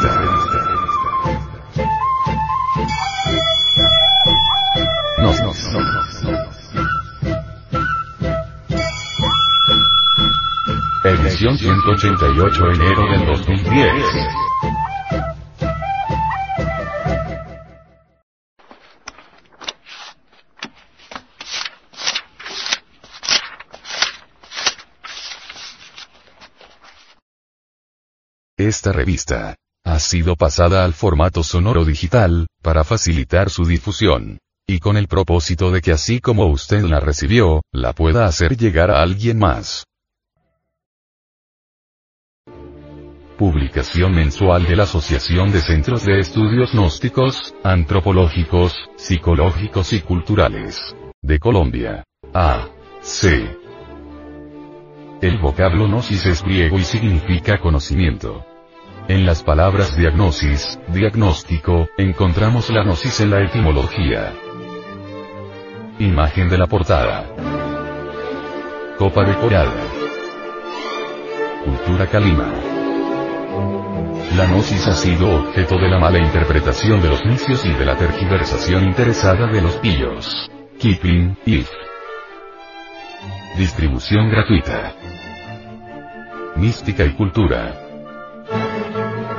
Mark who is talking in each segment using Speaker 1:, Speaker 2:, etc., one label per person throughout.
Speaker 1: No, no, no, no. Edición 188 enero del 2010. Esta revista ha sido pasada al formato sonoro digital, para facilitar su difusión. Y con el propósito de que así como usted la recibió, la pueda hacer llegar a alguien más. Publicación mensual de la Asociación de Centros de Estudios Gnósticos, Antropológicos, Psicológicos y Culturales. De Colombia. A. C. El vocablo gnosis es griego y significa conocimiento. En las palabras diagnosis, diagnóstico, encontramos la gnosis en la etimología. Imagen de la portada. Copa decorada. Cultura Calima. La gnosis ha sido objeto de la mala interpretación de los necios y de la tergiversación interesada de los pillos. Keeping, if. Distribución gratuita. Mística y cultura.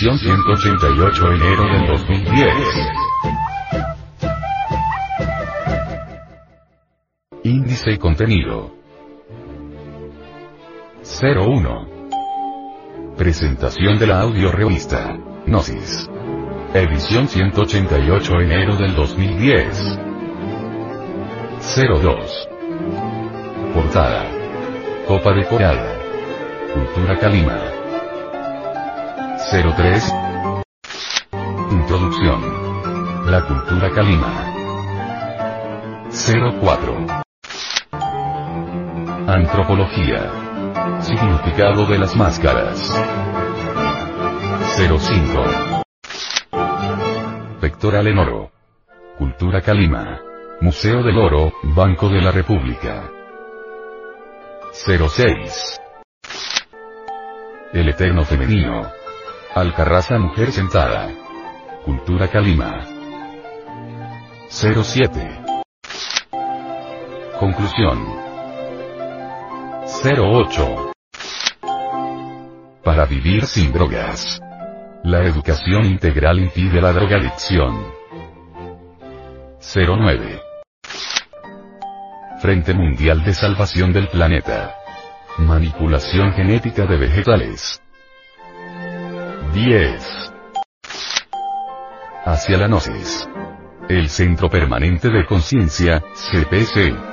Speaker 1: Edición 188 enero del 2010. Índice y contenido. 01. Presentación de la audio revista. Gnosis. Edición 188 enero del 2010. 02. Portada. Copa decorada. Cultura Calima. 03. Introducción. La cultura Kalima. 04. Antropología. Significado de las máscaras. 05. Electoral en oro. Cultura Calima. Museo del Oro, Banco de la República. 06. El Eterno Femenino. Alcarraza Mujer Sentada. Cultura Calima. 07. Conclusión. 08. Para vivir sin drogas. La educación integral impide la drogadicción. 09. Frente Mundial de Salvación del Planeta. Manipulación genética de vegetales. 10. Hacia la Gnosis. El Centro Permanente de Conciencia, CPC.